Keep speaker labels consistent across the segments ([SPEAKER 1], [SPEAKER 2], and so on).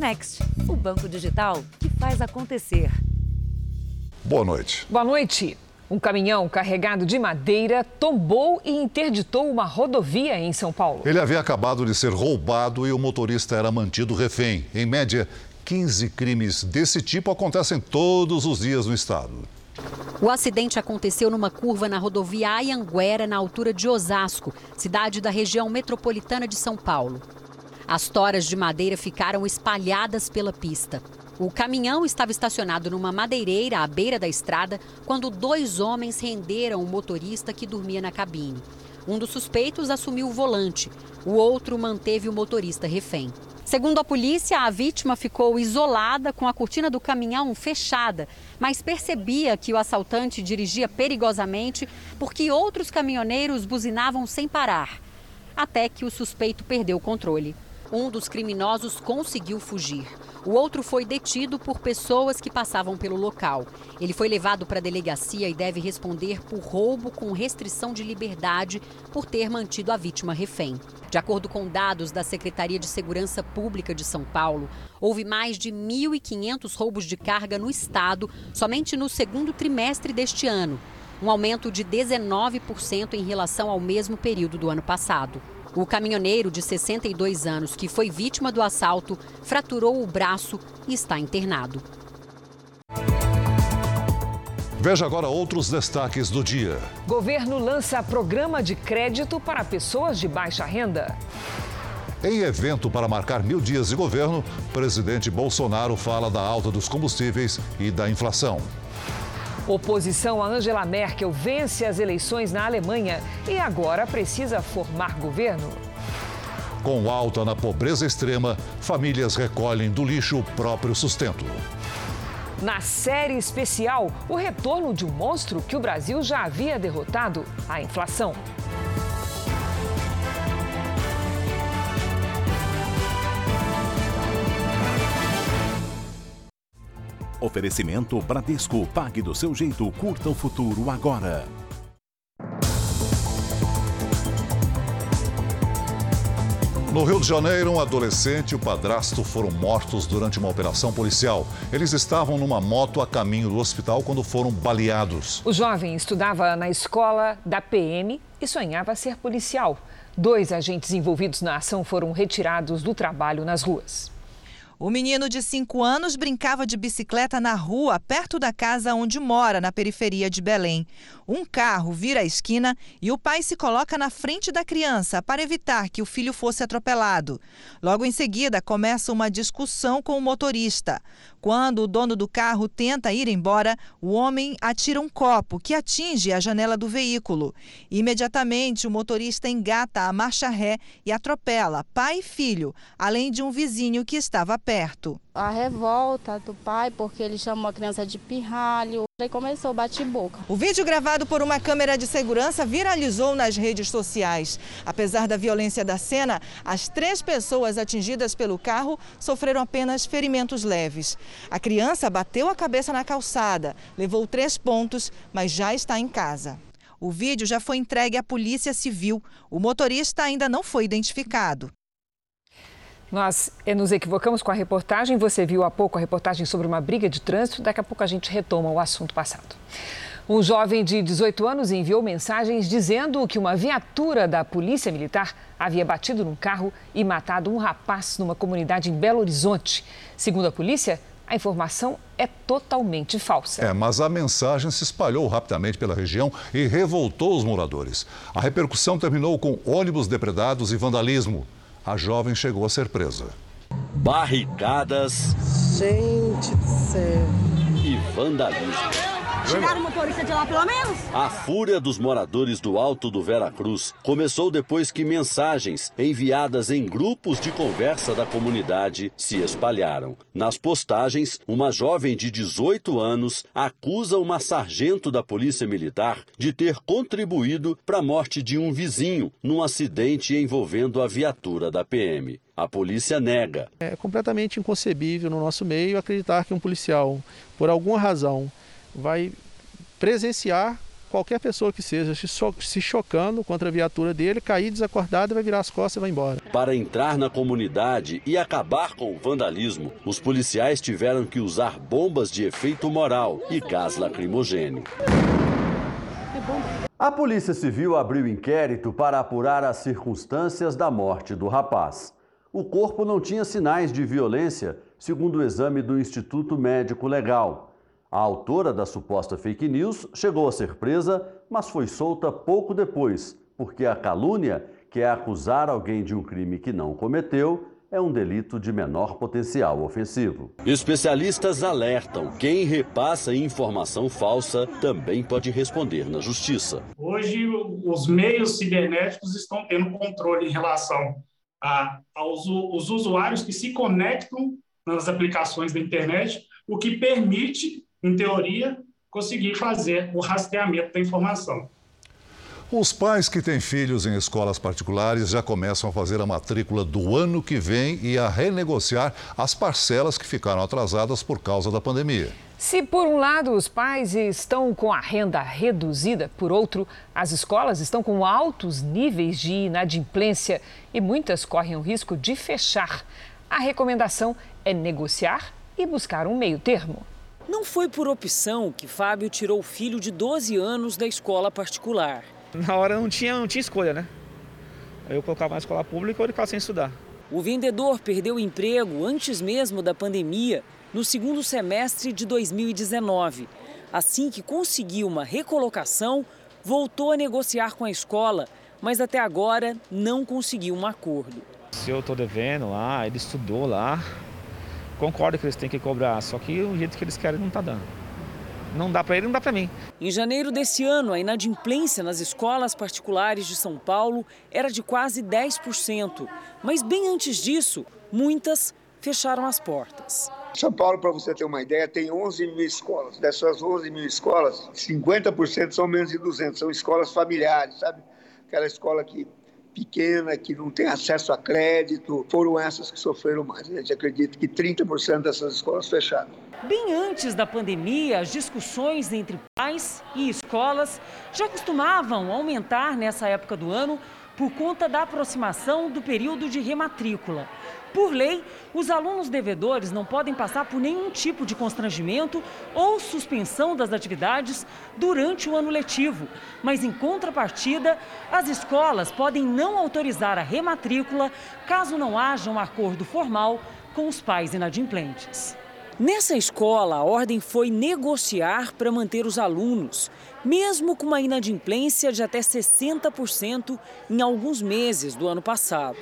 [SPEAKER 1] Next, o banco digital que faz acontecer.
[SPEAKER 2] Boa noite.
[SPEAKER 3] Boa noite. Um caminhão carregado de madeira tombou e interditou uma rodovia em São Paulo.
[SPEAKER 2] Ele havia acabado de ser roubado e o motorista era mantido refém. Em média, 15 crimes desse tipo acontecem todos os dias no estado.
[SPEAKER 4] O acidente aconteceu numa curva na rodovia Ayanguera, na altura de Osasco, cidade da região metropolitana de São Paulo. As toras de madeira ficaram espalhadas pela pista. O caminhão estava estacionado numa madeireira à beira da estrada quando dois homens renderam o motorista que dormia na cabine. Um dos suspeitos assumiu o volante, o outro manteve o motorista refém. Segundo a polícia, a vítima ficou isolada com a cortina do caminhão fechada, mas percebia que o assaltante dirigia perigosamente porque outros caminhoneiros buzinavam sem parar. Até que o suspeito perdeu o controle. Um dos criminosos conseguiu fugir. O outro foi detido por pessoas que passavam pelo local. Ele foi levado para a delegacia e deve responder por roubo com restrição de liberdade por ter mantido a vítima refém. De acordo com dados da Secretaria de Segurança Pública de São Paulo, houve mais de 1.500 roubos de carga no estado somente no segundo trimestre deste ano, um aumento de 19% em relação ao mesmo período do ano passado. O caminhoneiro de 62 anos, que foi vítima do assalto, fraturou o braço e está internado.
[SPEAKER 2] Veja agora outros destaques do dia.
[SPEAKER 3] Governo lança programa de crédito para pessoas de baixa renda.
[SPEAKER 2] Em evento para marcar mil dias de governo, presidente Bolsonaro fala da alta dos combustíveis e da inflação.
[SPEAKER 3] Oposição a Angela Merkel vence as eleições na Alemanha e agora precisa formar governo.
[SPEAKER 2] Com alta na pobreza extrema, famílias recolhem do lixo o próprio sustento.
[SPEAKER 3] Na série especial, o retorno de um monstro que o Brasil já havia derrotado a inflação.
[SPEAKER 5] Oferecimento Bradesco. Pague do seu jeito. Curta o futuro agora.
[SPEAKER 2] No Rio de Janeiro, um adolescente e o padrasto foram mortos durante uma operação policial. Eles estavam numa moto a caminho do hospital quando foram baleados.
[SPEAKER 3] O jovem estudava na escola da PM e sonhava ser policial. Dois agentes envolvidos na ação foram retirados do trabalho nas ruas.
[SPEAKER 6] O menino de 5 anos brincava de bicicleta na rua, perto da casa onde mora, na periferia de Belém. Um carro vira a esquina e o pai se coloca na frente da criança para evitar que o filho fosse atropelado. Logo em seguida, começa uma discussão com o motorista. Quando o dono do carro tenta ir embora, o homem atira um copo que atinge a janela do veículo. Imediatamente, o motorista engata a marcha ré e atropela pai e filho, além de um vizinho que estava perto.
[SPEAKER 7] A revolta do pai, porque ele chamou a criança de pirralho, e começou a bate-boca.
[SPEAKER 6] O vídeo gravado por uma câmera de segurança viralizou nas redes sociais. Apesar da violência da cena, as três pessoas atingidas pelo carro sofreram apenas ferimentos leves. A criança bateu a cabeça na calçada, levou três pontos, mas já está em casa. O vídeo já foi entregue à Polícia Civil. O motorista ainda não foi identificado.
[SPEAKER 3] Nós eh, nos equivocamos com a reportagem. Você viu há pouco a reportagem sobre uma briga de trânsito. Daqui a pouco a gente retoma o assunto passado. Um jovem de 18 anos enviou mensagens dizendo que uma viatura da Polícia Militar havia batido num carro e matado um rapaz numa comunidade em Belo Horizonte. Segundo a polícia, a informação é totalmente falsa.
[SPEAKER 2] É, mas a mensagem se espalhou rapidamente pela região e revoltou os moradores. A repercussão terminou com ônibus depredados e vandalismo. A jovem chegou a ser presa.
[SPEAKER 8] Barricadas.
[SPEAKER 9] Gente do céu.
[SPEAKER 8] E vandalismo.
[SPEAKER 10] Tiraram o motorista de lá, pelo menos?
[SPEAKER 8] A fúria dos moradores do Alto do Vera Cruz começou depois que mensagens enviadas em grupos de conversa da comunidade se espalharam. Nas postagens, uma jovem de 18 anos acusa uma sargento da Polícia Militar de ter contribuído para a morte de um vizinho num acidente envolvendo a viatura da PM. A polícia nega.
[SPEAKER 11] É completamente inconcebível no nosso meio acreditar que um policial, por alguma razão, vai presenciar qualquer pessoa que seja se chocando contra a viatura dele, cair desacordado, vai virar as costas e vai embora.
[SPEAKER 8] Para entrar na comunidade e acabar com o vandalismo, os policiais tiveram que usar bombas de efeito moral e gás lacrimogêneo. A Polícia Civil abriu inquérito para apurar as circunstâncias da morte do rapaz. O corpo não tinha sinais de violência, segundo o exame do Instituto Médico Legal. A autora da suposta fake news chegou a ser presa, mas foi solta pouco depois, porque a calúnia, que é acusar alguém de um crime que não cometeu, é um delito de menor potencial ofensivo. Especialistas alertam: quem repassa informação falsa também pode responder na justiça.
[SPEAKER 12] Hoje, os meios cibernéticos estão tendo controle em relação a, aos os usuários que se conectam nas aplicações da internet, o que permite em teoria, conseguir fazer o rastreamento da informação.
[SPEAKER 2] Os pais que têm filhos em escolas particulares já começam a fazer a matrícula do ano que vem e a renegociar as parcelas que ficaram atrasadas por causa da pandemia.
[SPEAKER 3] Se por um lado os pais estão com a renda reduzida, por outro, as escolas estão com altos níveis de inadimplência e muitas correm o risco de fechar. A recomendação é negociar e buscar um meio termo.
[SPEAKER 13] Não foi por opção que Fábio tirou o filho de 12 anos da escola particular.
[SPEAKER 14] Na hora não tinha, não tinha escolha, né? Eu colocava na escola pública ou ele ficava sem estudar.
[SPEAKER 13] O vendedor perdeu o emprego antes mesmo da pandemia, no segundo semestre de 2019. Assim que conseguiu uma recolocação, voltou a negociar com a escola, mas até agora não conseguiu um acordo.
[SPEAKER 14] Se eu estou devendo lá, ele estudou lá, concordo que eles têm que cobrar, só que o jeito que eles querem não está dando. Não dá para ele, não dá para mim.
[SPEAKER 13] Em janeiro desse ano, a inadimplência nas escolas particulares de São Paulo era de quase 10%. Mas bem antes disso, muitas fecharam as portas.
[SPEAKER 15] São Paulo, para você ter uma ideia, tem 11 mil escolas. Dessas 11 mil escolas, 50% são menos de 200, são escolas familiares, sabe? Aquela escola que pequena, que não tem acesso a crédito, foram essas que sofreram mais. A gente acredita que 30% dessas escolas fecharam.
[SPEAKER 13] Bem antes da pandemia, as discussões entre pais e escolas já costumavam aumentar nessa época do ano por conta da aproximação do período de rematrícula. Por lei, os alunos devedores não podem passar por nenhum tipo de constrangimento ou suspensão das atividades durante o ano letivo. Mas, em contrapartida, as escolas podem não autorizar a rematrícula caso não haja um acordo formal com os pais inadimplentes. Nessa escola, a ordem foi negociar para manter os alunos, mesmo com uma inadimplência de até 60% em alguns meses do ano passado.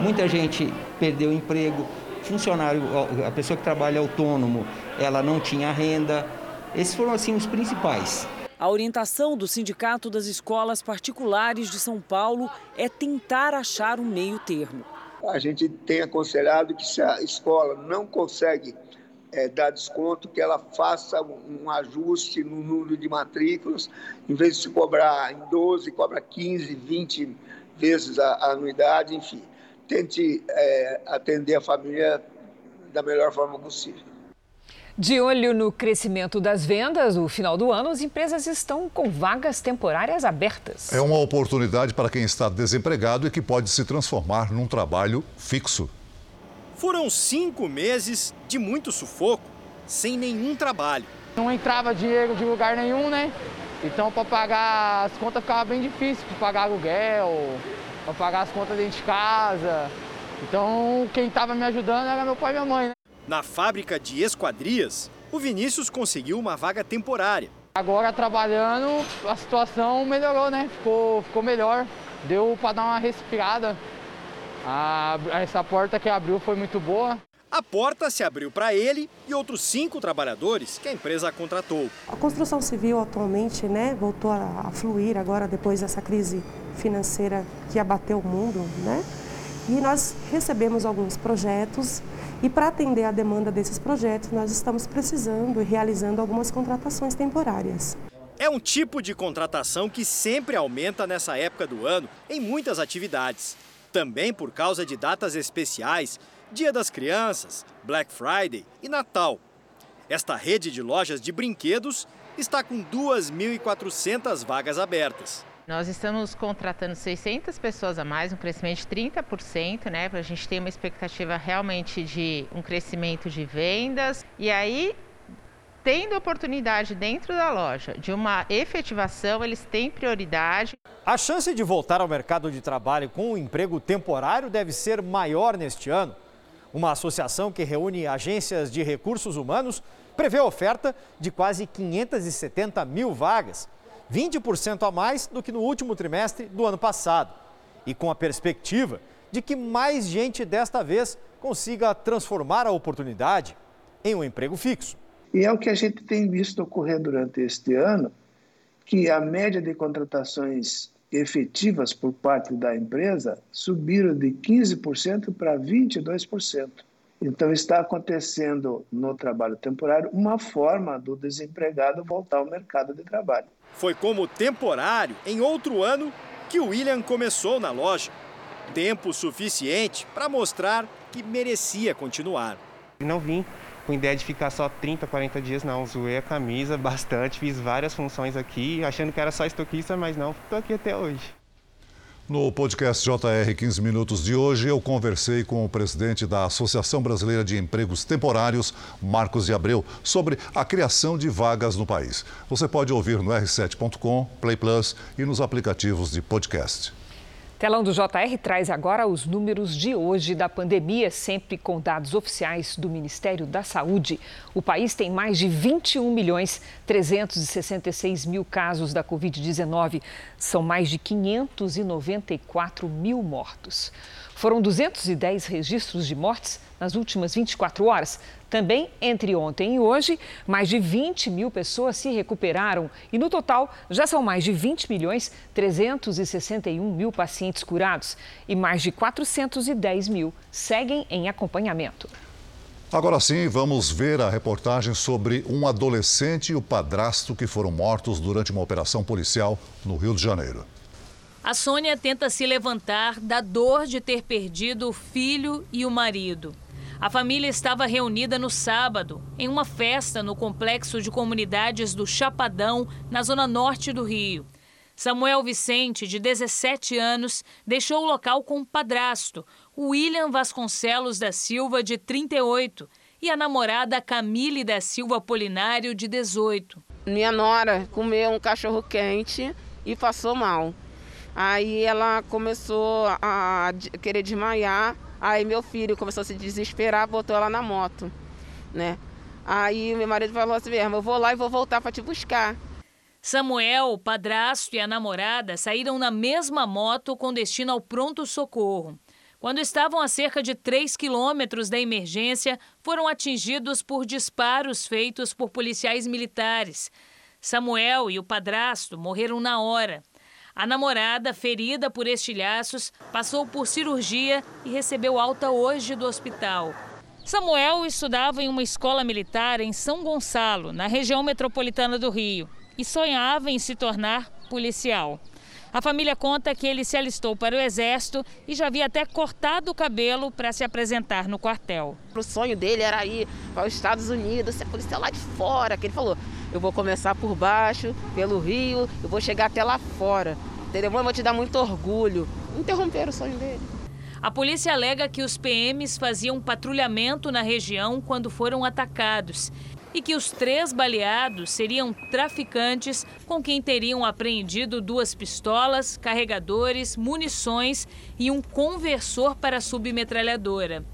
[SPEAKER 16] Muita gente perdeu o emprego, funcionário, a pessoa que trabalha autônomo, ela não tinha renda. Esses foram assim os principais.
[SPEAKER 13] A orientação do Sindicato das Escolas Particulares de São Paulo é tentar achar um meio termo.
[SPEAKER 15] A gente tem aconselhado que se a escola não consegue é, dar desconto, que ela faça um ajuste no número de matrículas, em vez de se cobrar em 12, cobra 15, 20 vezes a, a anuidade, enfim tente é, atender a família da melhor forma possível.
[SPEAKER 3] De olho no crescimento das vendas, no final do ano, as empresas estão com vagas temporárias abertas.
[SPEAKER 2] É uma oportunidade para quem está desempregado e que pode se transformar num trabalho fixo.
[SPEAKER 17] Foram cinco meses de muito sufoco, sem nenhum trabalho.
[SPEAKER 18] Não entrava dinheiro de lugar nenhum, né? Então, para pagar as contas ficava bem difícil, para pagar aluguel, para pagar as contas dentro de casa. Então, quem estava me ajudando era meu pai e minha mãe. Né?
[SPEAKER 17] Na fábrica de esquadrias, o Vinícius conseguiu uma vaga temporária.
[SPEAKER 18] Agora trabalhando, a situação melhorou, né? Ficou, ficou melhor. Deu para dar uma respirada. A, essa porta que abriu foi muito boa.
[SPEAKER 17] A porta se abriu para ele e outros cinco trabalhadores que a empresa contratou.
[SPEAKER 19] A construção civil atualmente né, voltou a, a fluir agora depois dessa crise financeira que abateu o mundo, né? E nós recebemos alguns projetos e para atender a demanda desses projetos, nós estamos precisando e realizando algumas contratações temporárias.
[SPEAKER 17] É um tipo de contratação que sempre aumenta nessa época do ano em muitas atividades. Também por causa de datas especiais, Dia das Crianças, Black Friday e Natal. Esta rede de lojas de brinquedos está com 2.400 vagas abertas.
[SPEAKER 20] Nós estamos contratando 600 pessoas a mais, um crescimento de 30%, né? A gente ter uma expectativa realmente de um crescimento de vendas. E aí, tendo oportunidade dentro da loja de uma efetivação, eles têm prioridade.
[SPEAKER 17] A chance de voltar ao mercado de trabalho com um emprego temporário deve ser maior neste ano. Uma associação que reúne agências de recursos humanos prevê a oferta de quase 570 mil vagas 20% a mais do que no último trimestre do ano passado. E com a perspectiva de que mais gente desta vez consiga transformar a oportunidade em um emprego fixo.
[SPEAKER 21] E é o que a gente tem visto ocorrer durante este ano, que a média de contratações efetivas por parte da empresa subiram de 15% para 22%. Então, está acontecendo no trabalho temporário uma forma do desempregado voltar ao mercado de trabalho.
[SPEAKER 17] Foi como temporário, em outro ano, que o William começou na loja. Tempo suficiente para mostrar que merecia continuar.
[SPEAKER 22] Não vim com ideia de ficar só 30, 40 dias, não. Zoei a camisa bastante, fiz várias funções aqui, achando que era só estoquista, mas não, estou aqui até hoje.
[SPEAKER 2] No podcast JR 15 Minutos de hoje, eu conversei com o presidente da Associação Brasileira de Empregos Temporários, Marcos de Abreu, sobre a criação de vagas no país. Você pode ouvir no r7.com, Play Plus e nos aplicativos de podcast.
[SPEAKER 3] Telão do JR traz agora os números de hoje da pandemia, sempre com dados oficiais do Ministério da Saúde. O país tem mais de 21 milhões 366 mil casos da Covid-19. São mais de 594 mil mortos. Foram 210 registros de mortes nas últimas 24 horas. Também entre ontem e hoje, mais de 20 mil pessoas se recuperaram e, no total, já são mais de 20 milhões 361 mil pacientes curados e mais de 410 mil seguem em acompanhamento.
[SPEAKER 2] Agora sim, vamos ver a reportagem sobre um adolescente e o padrasto que foram mortos durante uma operação policial no Rio de Janeiro.
[SPEAKER 23] A Sônia tenta se levantar da dor de ter perdido o filho e o marido. A família estava reunida no sábado, em uma festa no complexo de comunidades do Chapadão, na zona norte do Rio. Samuel Vicente, de 17 anos, deixou o local com o padrasto, William Vasconcelos da Silva, de 38, e a namorada Camille da Silva Polinário, de 18.
[SPEAKER 24] Minha nora comeu um cachorro quente e passou mal. Aí ela começou a querer desmaiar Aí meu filho começou a se desesperar, botou ela na moto, né? Aí meu marido falou assim mesmo, eu vou lá e vou voltar para te buscar.
[SPEAKER 23] Samuel, o padrasto e a namorada saíram na mesma moto com destino ao pronto-socorro. Quando estavam a cerca de 3 quilômetros da emergência, foram atingidos por disparos feitos por policiais militares. Samuel e o padrasto morreram na hora. A namorada, ferida por estilhaços, passou por cirurgia e recebeu alta hoje do hospital. Samuel estudava em uma escola militar em São Gonçalo, na região metropolitana do Rio, e sonhava em se tornar policial. A família conta que ele se alistou para o exército e já havia até cortado o cabelo para se apresentar no quartel.
[SPEAKER 24] O sonho dele era ir para os Estados Unidos, ser policial lá de fora, que ele falou, eu vou começar por baixo, pelo Rio, eu vou chegar até lá fora. Entendeu? Eu vou te dar muito orgulho. Interromper o sonho dele.
[SPEAKER 23] A polícia alega que os PMs faziam patrulhamento na região quando foram atacados e que os três baleados seriam traficantes com quem teriam apreendido duas pistolas, carregadores, munições e um conversor para submetralhadora.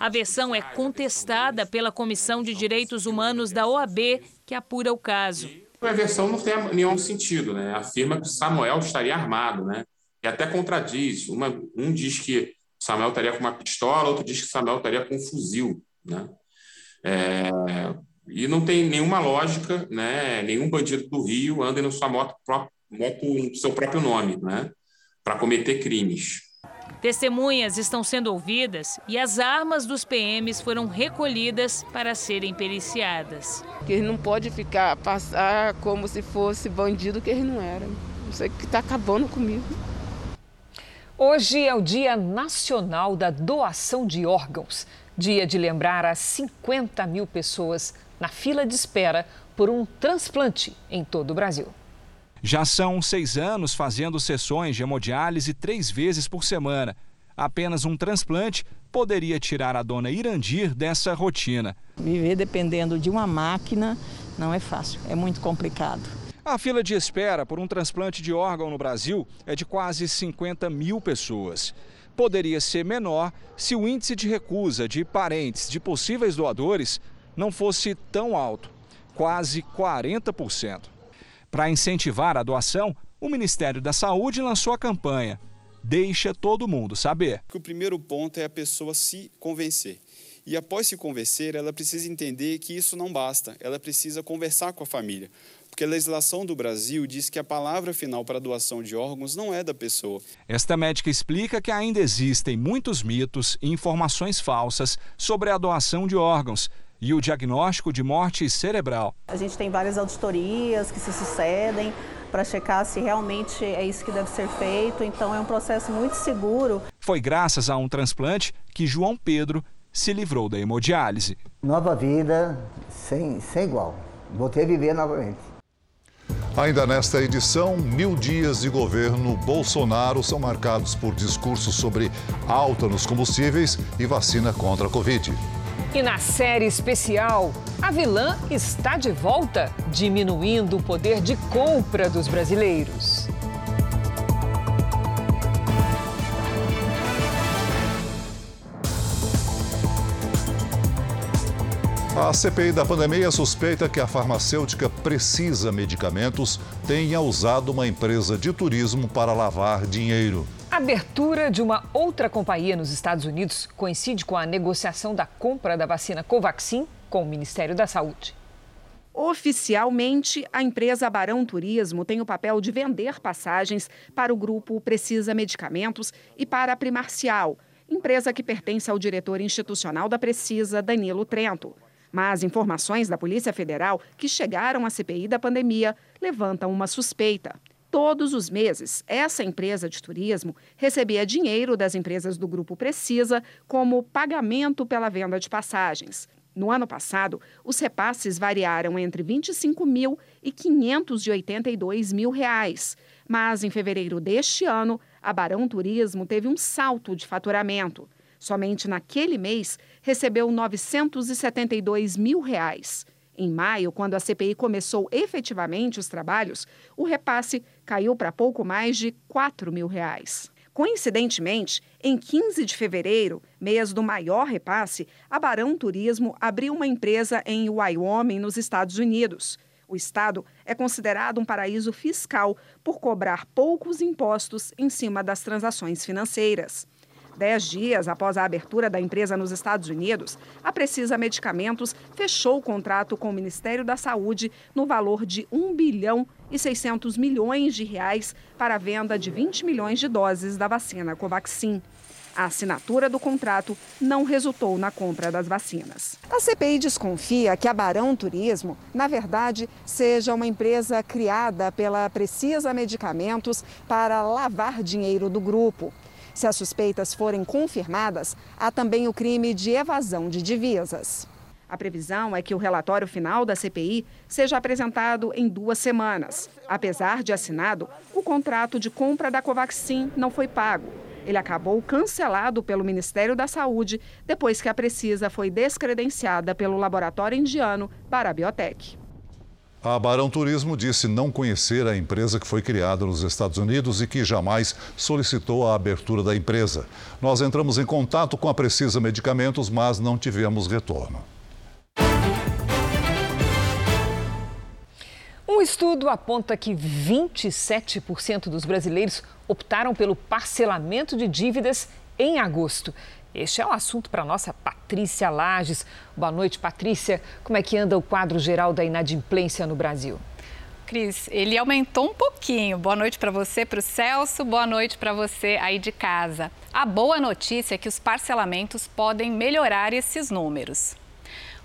[SPEAKER 23] A versão é contestada pela Comissão de Direitos Humanos da OAB, que apura o caso.
[SPEAKER 25] A versão não tem nenhum sentido, né? Afirma que Samuel estaria armado, né? E até contradiz. Uma, um diz que Samuel estaria com uma pistola, outro diz que Samuel estaria com um fuzil, né? É, e não tem nenhuma lógica, né? Nenhum bandido do Rio anda na sua moto, moto seu próprio nome, né? Para cometer crimes.
[SPEAKER 23] Testemunhas estão sendo ouvidas e as armas dos PMs foram recolhidas para serem periciadas.
[SPEAKER 24] Que ele não pode ficar passar como se fosse bandido que ele não era. Isso é que está acabando comigo.
[SPEAKER 3] Hoje é o Dia Nacional da Doação de Órgãos. Dia de lembrar as 50 mil pessoas na fila de espera por um transplante em todo o Brasil.
[SPEAKER 26] Já são seis anos fazendo sessões de hemodiálise três vezes por semana. Apenas um transplante poderia tirar a dona Irandir dessa rotina.
[SPEAKER 27] Viver dependendo de uma máquina não é fácil, é muito complicado.
[SPEAKER 26] A fila de espera por um transplante de órgão no Brasil é de quase 50 mil pessoas. Poderia ser menor se o índice de recusa de parentes de possíveis doadores não fosse tão alto quase 40%. Para incentivar a doação, o Ministério da Saúde lançou a campanha Deixa Todo Mundo Saber.
[SPEAKER 28] O primeiro ponto é a pessoa se convencer. E após se convencer, ela precisa entender que isso não basta, ela precisa conversar com a família. Porque a legislação do Brasil diz que a palavra final para a doação de órgãos não é da pessoa.
[SPEAKER 26] Esta médica explica que ainda existem muitos mitos e informações falsas sobre a doação de órgãos e o diagnóstico de morte cerebral.
[SPEAKER 29] A gente tem várias auditorias que se sucedem para checar se realmente é isso que deve ser feito, então é um processo muito seguro.
[SPEAKER 26] Foi graças a um transplante que João Pedro se livrou da hemodiálise.
[SPEAKER 30] Nova vida sem, sem igual. Voltei a viver novamente.
[SPEAKER 2] Ainda nesta edição, mil dias de governo Bolsonaro são marcados por discursos sobre alta nos combustíveis e vacina contra a Covid.
[SPEAKER 3] E na série especial, a vilã está de volta, diminuindo o poder de compra dos brasileiros.
[SPEAKER 2] A CPI da pandemia suspeita que a farmacêutica Precisa Medicamentos tenha usado uma empresa de turismo para lavar dinheiro.
[SPEAKER 3] Abertura de uma outra companhia nos Estados Unidos coincide com a negociação da compra da vacina Covaxin com o Ministério da Saúde.
[SPEAKER 31] Oficialmente, a empresa Barão Turismo tem o papel de vender passagens para o grupo Precisa Medicamentos e para a Primarcial, empresa que pertence ao diretor institucional da Precisa, Danilo Trento. Mas informações da Polícia Federal que chegaram à CPI da pandemia levantam uma suspeita. Todos os meses, essa empresa de turismo recebia dinheiro das empresas do Grupo Precisa como pagamento pela venda de passagens. No ano passado, os repasses variaram entre 25 mil e 582 mil reais. Mas em fevereiro deste ano, a Barão Turismo teve um salto de faturamento. Somente naquele mês recebeu 972 mil reais. Em maio, quando a CPI começou efetivamente os trabalhos, o repasse caiu para pouco mais de 4 mil reais. Coincidentemente, em 15 de fevereiro, mês do maior repasse, a Barão Turismo abriu uma empresa em Wyoming, nos Estados Unidos. O estado é considerado um paraíso fiscal por cobrar poucos impostos em cima das transações financeiras. Dez dias após a abertura da empresa nos Estados Unidos, a Precisa Medicamentos fechou o contrato com o Ministério da Saúde no valor de 1 bilhão e 600 milhões de reais para a venda de 20 milhões de doses da vacina Covaxin. A assinatura do contrato não resultou na compra das vacinas. A CPI desconfia que a Barão Turismo, na verdade, seja uma empresa criada pela Precisa Medicamentos para lavar dinheiro do grupo. Se as suspeitas forem confirmadas, há também o crime de evasão de divisas. A previsão é que o relatório final da CPI seja apresentado em duas semanas. Apesar de assinado, o contrato de compra da Covaxin não foi pago. Ele acabou cancelado pelo Ministério da Saúde depois que a Precisa foi descredenciada pelo laboratório indiano Parabiotech.
[SPEAKER 2] A Barão Turismo disse não conhecer a empresa que foi criada nos Estados Unidos e que jamais solicitou a abertura da empresa. Nós entramos em contato com a Precisa Medicamentos, mas não tivemos retorno.
[SPEAKER 3] Um estudo aponta que 27% dos brasileiros optaram pelo parcelamento de dívidas em agosto. Este é o assunto para a nossa Patrícia Lages. Boa noite, Patrícia. Como é que anda o quadro geral da inadimplência no Brasil?
[SPEAKER 32] Cris, ele aumentou um pouquinho. Boa noite para você, para o Celso. Boa noite para você aí de casa. A boa notícia é que os parcelamentos podem melhorar esses números.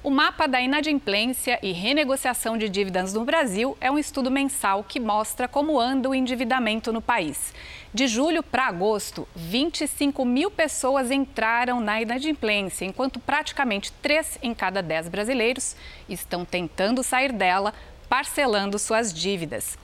[SPEAKER 32] O mapa da inadimplência e renegociação de dívidas no Brasil é um estudo mensal que mostra como anda o endividamento no país. De julho para agosto, 25 mil pessoas entraram na inadimplência, enquanto praticamente 3 em cada 10 brasileiros estão tentando sair dela, parcelando suas dívidas.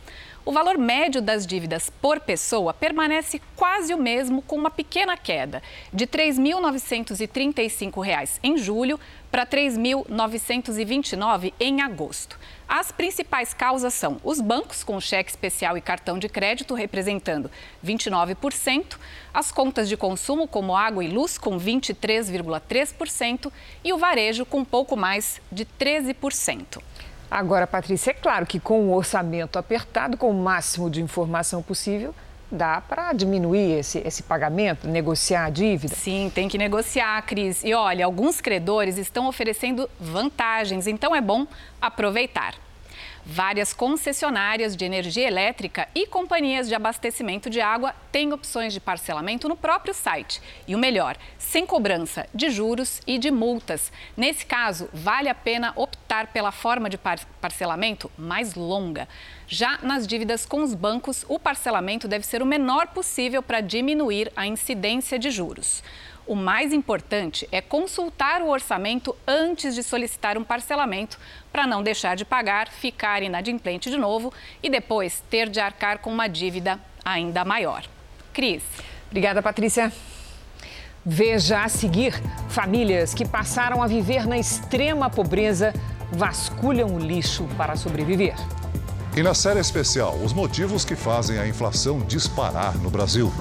[SPEAKER 32] O valor médio das dívidas por pessoa permanece quase o mesmo, com uma pequena queda, de R$ 3.935 em julho para R$ 3.929 em agosto. As principais causas são os bancos, com cheque especial e cartão de crédito, representando 29%, as contas de consumo, como água e luz, com 23,3%, e o varejo, com pouco mais de 13%.
[SPEAKER 3] Agora, Patrícia, é claro que com o orçamento apertado, com o máximo de informação possível, dá para diminuir esse, esse pagamento, negociar a dívida?
[SPEAKER 32] Sim, tem que negociar, Cris. E olha, alguns credores estão oferecendo vantagens, então é bom aproveitar. Várias concessionárias de energia elétrica e companhias de abastecimento de água têm opções de parcelamento no próprio site. E o melhor, sem cobrança de juros e de multas. Nesse caso, vale a pena optar pela forma de par parcelamento mais longa. Já nas dívidas com os bancos, o parcelamento deve ser o menor possível para diminuir a incidência de juros. O mais importante é consultar o orçamento antes de solicitar um parcelamento para não deixar de pagar, ficar inadimplente de novo e depois ter de arcar com uma dívida ainda maior. Cris.
[SPEAKER 3] Obrigada, Patrícia. Veja a seguir: famílias que passaram a viver na extrema pobreza vasculham o lixo para sobreviver.
[SPEAKER 2] E na série especial, os motivos que fazem a inflação disparar no Brasil.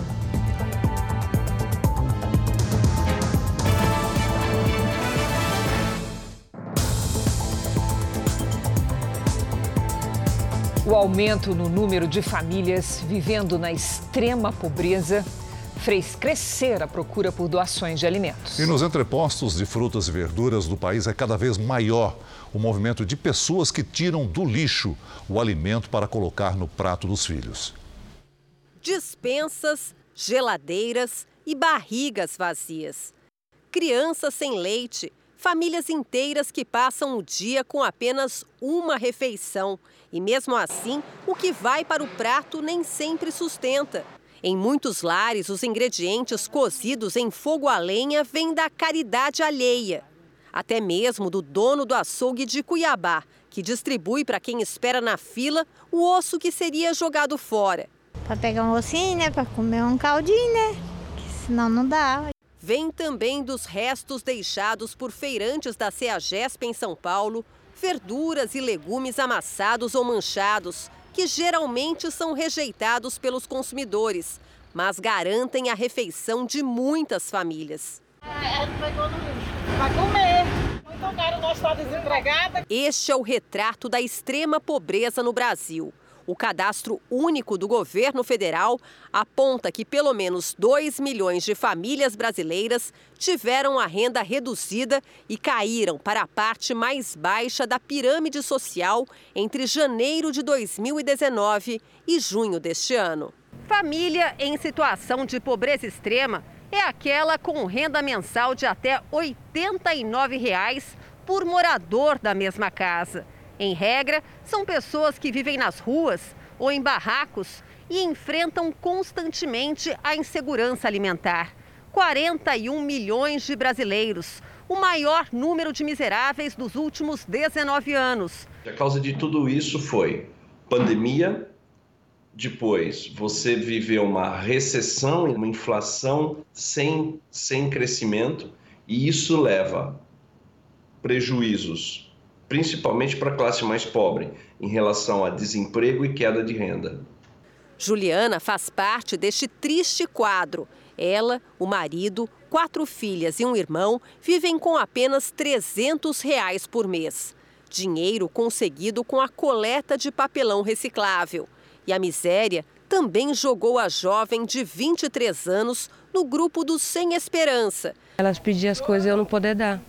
[SPEAKER 3] O aumento no número de famílias vivendo na extrema pobreza fez crescer a procura por doações de alimentos.
[SPEAKER 2] E nos entrepostos de frutas e verduras do país é cada vez maior o movimento de pessoas que tiram do lixo o alimento para colocar no prato dos filhos.
[SPEAKER 33] Dispensas, geladeiras e barrigas vazias. Crianças sem leite, famílias inteiras que passam o dia com apenas uma refeição e mesmo assim, o que vai para o prato nem sempre sustenta. Em muitos lares, os ingredientes cozidos em fogo a lenha vêm da caridade alheia. Até mesmo do dono do açougue de Cuiabá, que distribui para quem espera na fila o osso que seria jogado fora.
[SPEAKER 34] Para pegar um ossinho, né? Para comer um caldinho, né? Que senão não dá.
[SPEAKER 33] Vem também dos restos deixados por feirantes da CEAGESP em São Paulo, verduras e legumes amassados ou manchados, que geralmente são rejeitados pelos consumidores, mas garantem a refeição de muitas famílias.
[SPEAKER 35] Vai comer. Muito caro, nós está desempregada.
[SPEAKER 33] Este é o retrato da extrema pobreza no Brasil. O cadastro único do governo federal aponta que pelo menos 2 milhões de famílias brasileiras tiveram a renda reduzida e caíram para a parte mais baixa da pirâmide social entre janeiro de 2019 e junho deste ano. Família em situação de pobreza extrema é aquela com renda mensal de até 89 reais por morador da mesma casa. Em regra, são pessoas que vivem nas ruas ou em barracos e enfrentam constantemente a insegurança alimentar. 41 milhões de brasileiros, o maior número de miseráveis dos últimos 19 anos.
[SPEAKER 36] A causa de tudo isso foi pandemia, depois você viveu uma recessão, uma inflação sem, sem crescimento, e isso leva prejuízos principalmente para a classe mais pobre, em relação a desemprego e queda de renda.
[SPEAKER 33] Juliana faz parte deste triste quadro. Ela, o marido, quatro filhas e um irmão vivem com apenas 300 reais por mês. Dinheiro conseguido com a coleta de papelão reciclável. E a miséria também jogou a jovem de 23 anos no grupo do Sem Esperança.
[SPEAKER 37] Elas pediam as coisas e eu não poder dar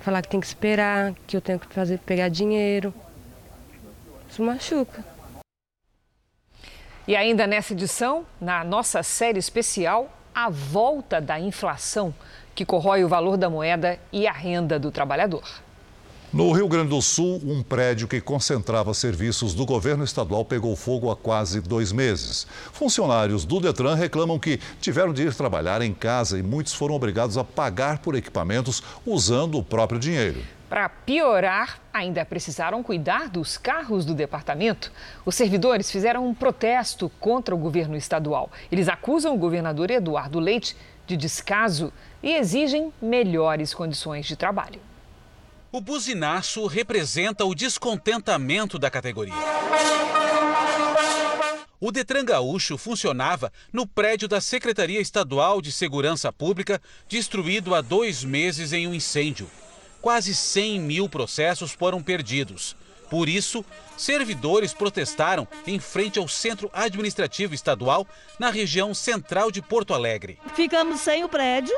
[SPEAKER 37] falar que tem que esperar, que eu tenho que fazer pegar dinheiro. Isso machuca.
[SPEAKER 3] E ainda nessa edição, na nossa série especial, a volta da inflação, que corrói o valor da moeda e a renda do trabalhador.
[SPEAKER 2] No Rio Grande do Sul, um prédio que concentrava serviços do governo estadual pegou fogo há quase dois meses. Funcionários do Detran reclamam que tiveram de ir trabalhar em casa e muitos foram obrigados a pagar por equipamentos usando o próprio dinheiro.
[SPEAKER 3] Para piorar, ainda precisaram cuidar dos carros do departamento. Os servidores fizeram um protesto contra o governo estadual. Eles acusam o governador Eduardo Leite de descaso e exigem melhores condições de trabalho.
[SPEAKER 38] O buzinaço representa o descontentamento da categoria. O Detran Gaúcho funcionava no prédio da Secretaria Estadual de Segurança Pública, destruído há dois meses em um incêndio. Quase 100 mil processos foram perdidos. Por isso, servidores protestaram em frente ao Centro Administrativo Estadual, na região central de Porto Alegre.
[SPEAKER 39] Ficamos sem o prédio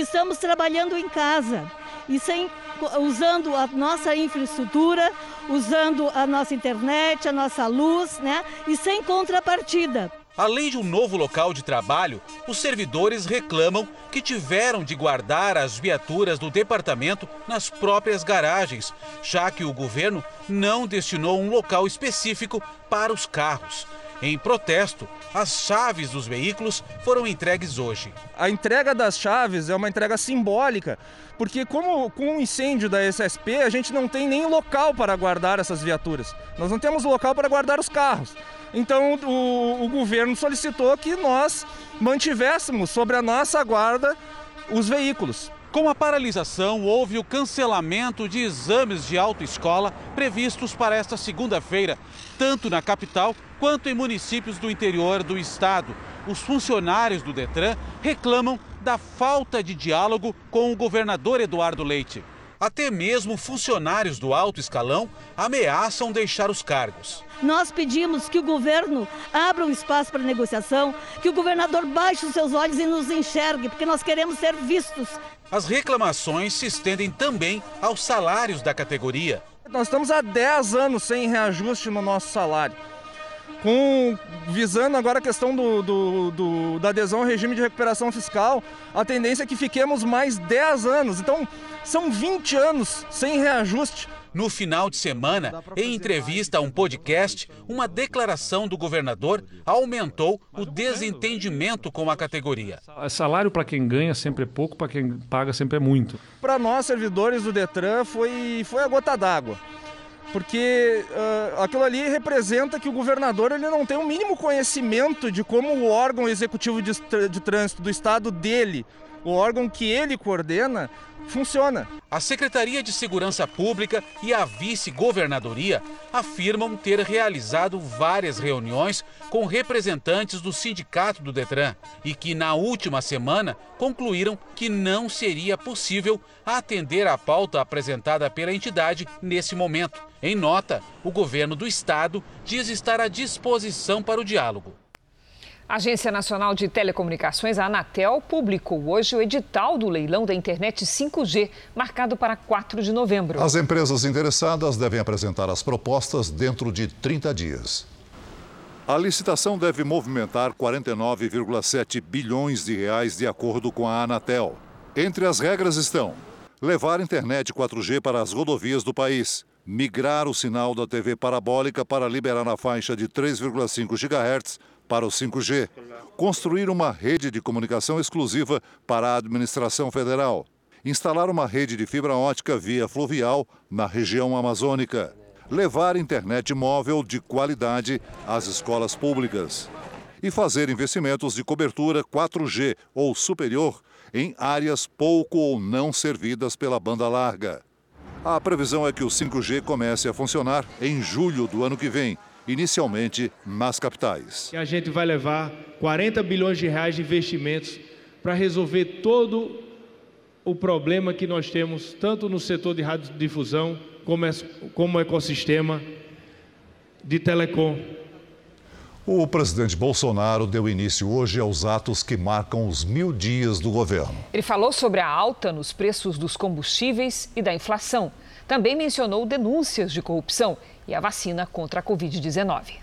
[SPEAKER 39] estamos trabalhando em casa e sem usando a nossa infraestrutura, usando a nossa internet, a nossa luz, né? E sem contrapartida.
[SPEAKER 38] Além de um novo local de trabalho, os servidores reclamam que tiveram de guardar as viaturas do departamento nas próprias garagens, já que o governo não destinou um local específico para os carros. Em protesto, as chaves dos veículos foram entregues hoje.
[SPEAKER 40] A entrega das chaves é uma entrega simbólica, porque como com o incêndio da SSP, a gente não tem nem local para guardar essas viaturas. Nós não temos local para guardar os carros. Então o, o governo solicitou que nós mantivéssemos sobre a nossa guarda os veículos.
[SPEAKER 38] Com a paralisação, houve o cancelamento de exames de autoescola previstos para esta segunda-feira, tanto na capital quanto em municípios do interior do estado. Os funcionários do Detran reclamam da falta de diálogo com o governador Eduardo Leite. Até mesmo funcionários do alto escalão ameaçam deixar os cargos.
[SPEAKER 39] Nós pedimos que o governo abra um espaço para negociação, que o governador baixe os seus olhos e nos enxergue, porque nós queremos ser vistos.
[SPEAKER 38] As reclamações se estendem também aos salários da categoria.
[SPEAKER 40] Nós estamos há 10 anos sem reajuste no nosso salário. Com, visando agora a questão do, do, do, da adesão ao regime de recuperação fiscal, a tendência é que fiquemos mais 10 anos. Então, são 20 anos sem reajuste.
[SPEAKER 38] No final de semana, em entrevista a um podcast, uma declaração do governador aumentou o desentendimento com a categoria.
[SPEAKER 41] Salário para quem ganha sempre é pouco, para quem paga sempre é muito.
[SPEAKER 40] Para nós, servidores do Detran, foi, foi a gota d'água porque uh, aquilo ali representa que o governador ele não tem o mínimo conhecimento de como o órgão executivo de, de trânsito do estado dele, o órgão que ele coordena, funciona.
[SPEAKER 38] A Secretaria de Segurança Pública e a Vice-Governadoria afirmam ter realizado várias reuniões com representantes do sindicato do Detran e que, na última semana, concluíram que não seria possível atender a pauta apresentada pela entidade nesse momento. Em nota, o governo do estado diz estar à disposição para o diálogo.
[SPEAKER 3] A Agência Nacional de Telecomunicações, a Anatel, publicou hoje o edital do leilão da internet 5G, marcado para 4 de novembro.
[SPEAKER 2] As empresas interessadas devem apresentar as propostas dentro de 30 dias. A licitação deve movimentar 49,7 bilhões de reais, de acordo com a Anatel. Entre as regras estão levar internet 4G para as rodovias do país, migrar o sinal da TV parabólica para liberar na faixa de 3,5 GHz para o 5G, construir uma rede de comunicação exclusiva para a administração federal, instalar uma rede de fibra ótica via fluvial na região amazônica, levar internet móvel de qualidade às escolas públicas e fazer investimentos de cobertura 4G ou superior em áreas pouco ou não servidas pela banda larga. A previsão é que o 5G comece a funcionar em julho do ano que vem inicialmente nas capitais.
[SPEAKER 41] A gente vai levar 40 bilhões de reais de investimentos para resolver todo o problema que nós temos, tanto no setor de radiodifusão como, como ecossistema de telecom.
[SPEAKER 2] O presidente Bolsonaro deu início hoje aos atos que marcam os mil dias do governo.
[SPEAKER 3] Ele falou sobre a alta nos preços dos combustíveis e da inflação. Também mencionou denúncias de corrupção e a vacina contra a Covid-19.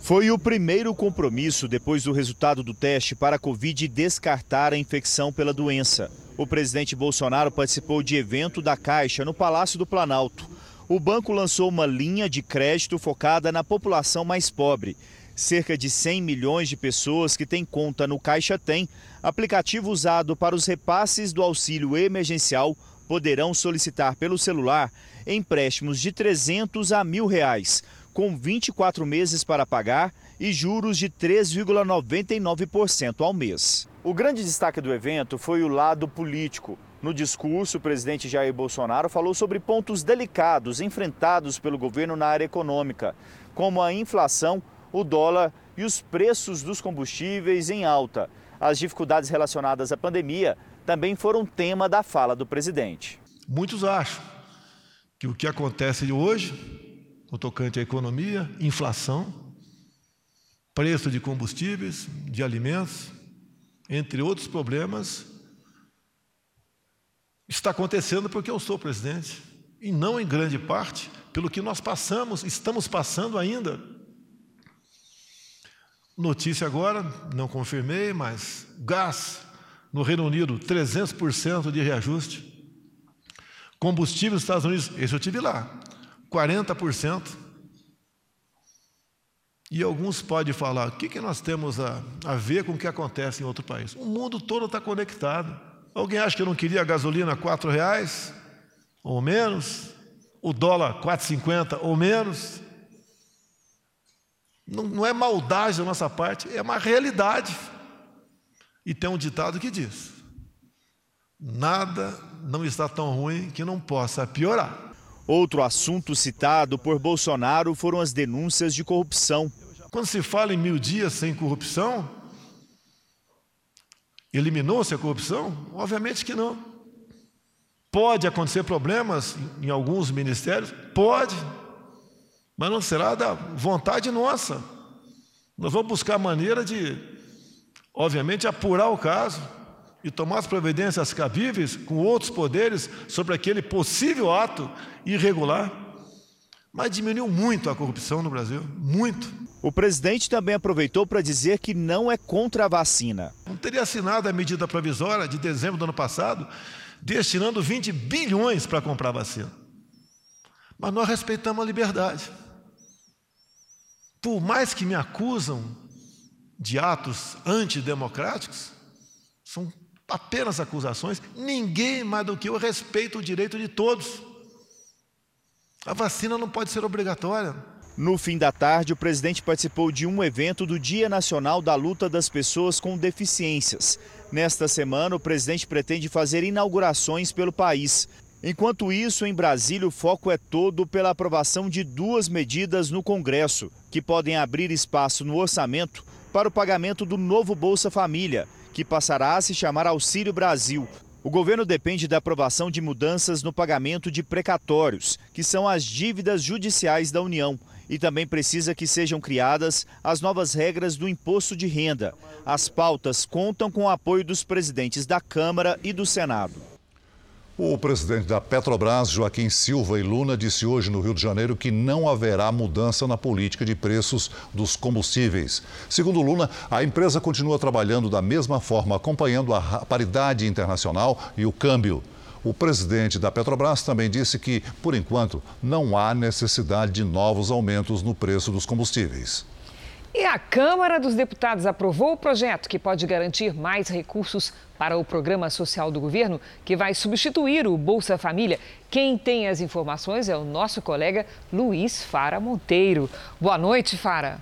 [SPEAKER 42] Foi o primeiro compromisso depois do resultado do teste para a Covid descartar a infecção pela doença. O presidente Bolsonaro participou de evento da Caixa no Palácio do Planalto. O banco lançou uma linha de crédito focada na população mais pobre. Cerca de 100 milhões de pessoas que têm conta no Caixa Tem, aplicativo usado para os repasses do auxílio emergencial, poderão solicitar pelo celular empréstimos de 300 a mil reais com 24 meses para pagar e juros de 3,99% ao mês. O grande destaque do evento foi o lado político. No discurso, o presidente Jair Bolsonaro falou sobre pontos delicados enfrentados pelo governo na área econômica, como a inflação, o dólar e os preços dos combustíveis em alta. As dificuldades relacionadas à pandemia também foram tema da fala do presidente.
[SPEAKER 36] Muitos acham que o que acontece hoje no tocante à economia, inflação, preço de combustíveis, de alimentos, entre outros problemas, está acontecendo porque eu sou presidente, e não em grande parte pelo que nós passamos, estamos passando ainda. Notícia agora, não confirmei, mas gás no Reino Unido, 300% de reajuste. Combustível nos Estados Unidos, esse eu tive lá, 40%. E alguns podem falar: o que, que nós temos a, a ver com o que acontece em outro país? O mundo todo está conectado. Alguém acha que eu não queria a gasolina a quatro reais ou menos? O dólar 4,50 ou menos? Não, não é maldade da nossa parte, é uma realidade. E tem um ditado que diz: nada não está tão ruim que não possa piorar.
[SPEAKER 42] Outro assunto citado por Bolsonaro foram as denúncias de corrupção.
[SPEAKER 36] Quando se fala em mil dias sem corrupção, eliminou-se a corrupção? Obviamente que não. Pode acontecer problemas em alguns ministérios? Pode, mas não será da vontade nossa. Nós vamos buscar maneira de, obviamente, apurar o caso e tomar as providências cabíveis com outros poderes sobre aquele possível ato irregular. Mas diminuiu muito a corrupção no Brasil, muito.
[SPEAKER 42] O presidente também aproveitou para dizer que não é contra a vacina.
[SPEAKER 36] Não teria assinado a medida provisória de dezembro do ano passado, destinando 20 bilhões para comprar vacina. Mas nós respeitamos a liberdade. Por mais que me acusam de atos antidemocráticos, são apenas acusações, ninguém mais do que eu respeita o direito de todos. A vacina não pode ser obrigatória.
[SPEAKER 42] No fim da tarde, o presidente participou de um evento do Dia Nacional da Luta das Pessoas com Deficiências. Nesta semana, o presidente pretende fazer inaugurações pelo país. Enquanto isso, em Brasília, o foco é todo pela aprovação de duas medidas no Congresso, que podem abrir espaço no orçamento para o pagamento do novo Bolsa Família que passará a se chamar Auxílio Brasil. O governo depende da aprovação de mudanças no pagamento de precatórios, que são as dívidas judiciais da União, e também precisa que sejam criadas as novas regras do imposto de renda. As pautas contam com o apoio dos presidentes da Câmara e do Senado.
[SPEAKER 2] O presidente da Petrobras, Joaquim Silva e Luna, disse hoje no Rio de Janeiro que não haverá mudança na política de preços dos combustíveis. Segundo Luna, a empresa continua trabalhando da mesma forma, acompanhando a paridade internacional e o câmbio. O presidente da Petrobras também disse que, por enquanto, não há necessidade de novos aumentos no preço dos combustíveis.
[SPEAKER 3] E a Câmara dos Deputados aprovou o projeto que pode garantir mais recursos para o programa social do governo, que vai substituir o Bolsa Família. Quem tem as informações é o nosso colega Luiz Fara Monteiro. Boa noite, Fara.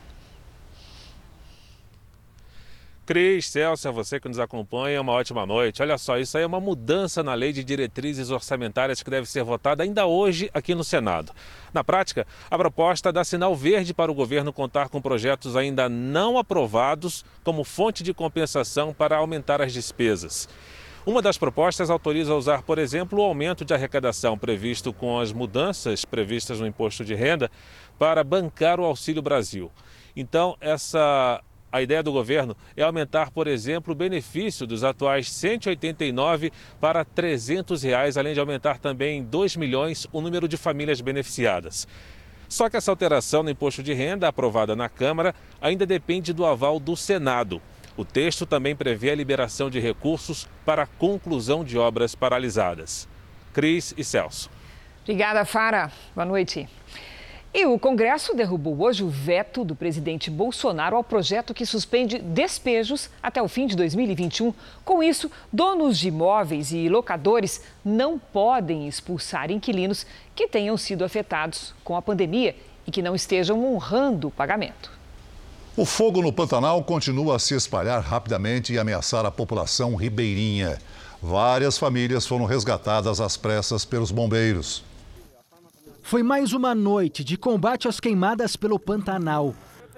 [SPEAKER 43] Cris, Celso, a você que nos acompanha, uma ótima noite. Olha só, isso aí é uma mudança na lei de diretrizes orçamentárias que deve ser votada ainda hoje aqui no Senado. Na prática, a proposta dá sinal verde para o governo contar com projetos ainda não aprovados como fonte de compensação para aumentar as despesas. Uma das propostas autoriza usar, por exemplo, o aumento de arrecadação previsto com as mudanças previstas no imposto de renda para bancar o Auxílio Brasil. Então, essa a ideia do governo é aumentar, por exemplo, o benefício dos atuais 189 para 300 reais, além de aumentar também em 2 milhões o número de famílias beneficiadas. Só que essa alteração no imposto de renda, aprovada na Câmara, ainda depende do aval do Senado. O texto também prevê a liberação de recursos para a conclusão de obras paralisadas. Cris e Celso.
[SPEAKER 3] Obrigada, Fara. Boa noite. E o Congresso derrubou hoje o veto do presidente Bolsonaro ao projeto que suspende despejos até o fim de 2021. Com isso, donos de imóveis e locadores não podem expulsar inquilinos que tenham sido afetados com a pandemia e que não estejam honrando o pagamento.
[SPEAKER 2] O fogo no Pantanal continua a se espalhar rapidamente e ameaçar a população ribeirinha. Várias famílias foram resgatadas às pressas pelos bombeiros.
[SPEAKER 44] Foi mais uma noite de combate às queimadas pelo Pantanal.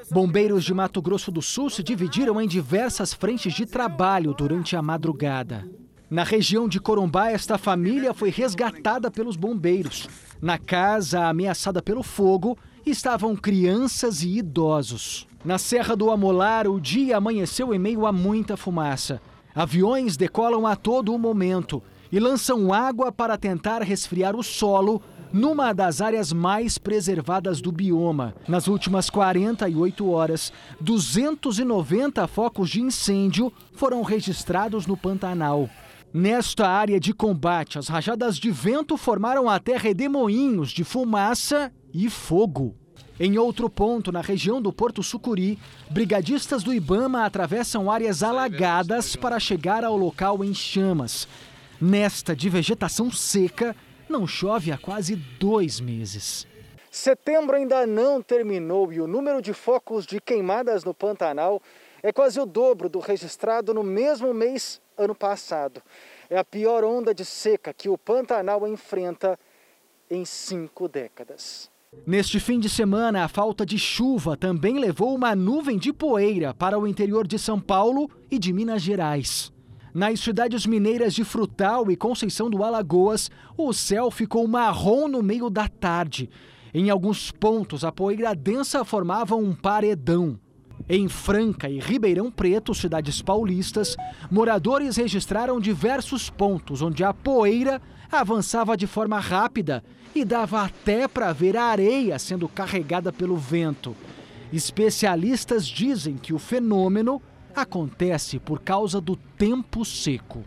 [SPEAKER 44] Bombeiros de Mato Grosso do Sul se dividiram em diversas frentes de trabalho durante a madrugada. Na região de Corumbá, esta família foi resgatada pelos bombeiros. Na casa ameaçada pelo fogo estavam crianças e idosos. Na Serra do Amolar, o dia amanheceu em meio a muita fumaça. Aviões decolam a todo momento e lançam água para tentar resfriar o solo numa das áreas mais preservadas do bioma. Nas últimas 48 horas, 290 focos de incêndio foram registrados no Pantanal. Nesta área de combate, as rajadas de vento formaram até redemoinhos de fumaça e fogo. Em outro ponto, na região do Porto Sucuri, brigadistas do Ibama atravessam áreas alagadas para chegar ao local em chamas. Nesta de vegetação seca, não chove há quase dois meses. Setembro ainda não terminou e o número de focos de queimadas no Pantanal é quase o dobro do registrado no mesmo mês ano passado. É a pior onda de seca que o Pantanal enfrenta em cinco décadas. Neste fim de semana, a falta de chuva também levou uma nuvem de poeira para o interior de São Paulo e de Minas Gerais. Nas cidades mineiras de Frutal e Conceição do Alagoas, o céu ficou marrom no meio da tarde. Em alguns pontos, a poeira densa formava um paredão. Em Franca e Ribeirão Preto, cidades paulistas, moradores registraram diversos pontos onde a poeira avançava de forma rápida e dava até para ver a areia sendo carregada pelo vento. Especialistas dizem que o fenômeno acontece por causa do tempo seco.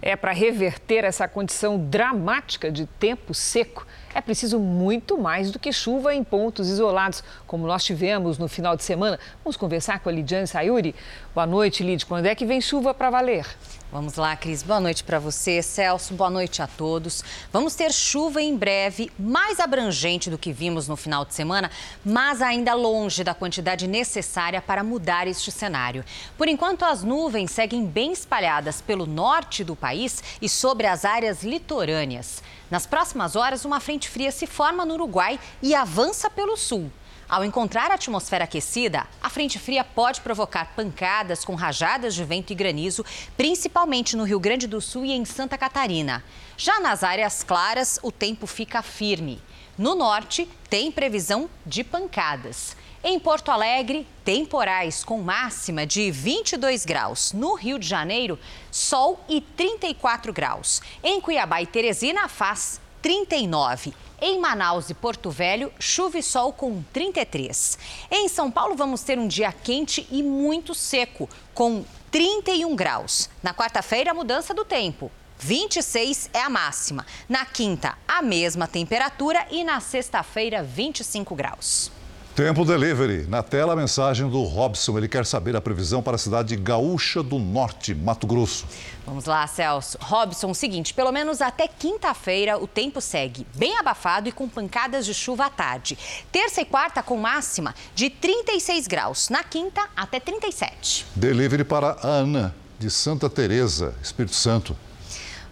[SPEAKER 3] É para reverter essa condição dramática de tempo seco, é preciso muito mais do que chuva em pontos isolados, como nós tivemos no final de semana. Vamos conversar com a Lidiane Sayuri. Boa noite, Lid. Quando é que vem chuva para valer?
[SPEAKER 45] Vamos lá, Cris. Boa noite para você, Celso. Boa noite a todos. Vamos ter chuva em breve, mais abrangente do que vimos no final de semana, mas ainda longe da quantidade necessária para mudar este cenário. Por enquanto, as nuvens seguem bem espalhadas pelo norte do país e sobre as áreas litorâneas. Nas próximas horas, uma frente fria se forma no Uruguai e avança pelo sul. Ao encontrar a atmosfera aquecida, a frente fria pode provocar pancadas com rajadas de vento e granizo, principalmente no Rio Grande do Sul e em Santa Catarina. Já nas áreas claras, o tempo fica firme. No norte, tem previsão de pancadas. Em Porto Alegre, temporais com máxima de 22 graus. No Rio de Janeiro, sol e 34 graus. Em Cuiabá e Teresina, faz 39. Em Manaus e Porto Velho, chuva e sol com 33. Em São Paulo, vamos ter um dia quente e muito seco, com 31 graus. Na quarta-feira, mudança do tempo. 26 é a máxima. Na quinta, a mesma temperatura e na sexta-feira, 25 graus.
[SPEAKER 2] Tempo Delivery. Na tela, a mensagem do Robson. Ele quer saber a previsão para a cidade gaúcha do Norte, Mato Grosso.
[SPEAKER 45] Vamos lá, Celso. Robson, o seguinte: pelo menos até quinta-feira o tempo segue bem abafado e com pancadas de chuva à tarde. Terça e quarta com máxima de 36 graus. Na quinta, até 37.
[SPEAKER 2] Delivery para a Ana, de Santa Teresa, Espírito Santo.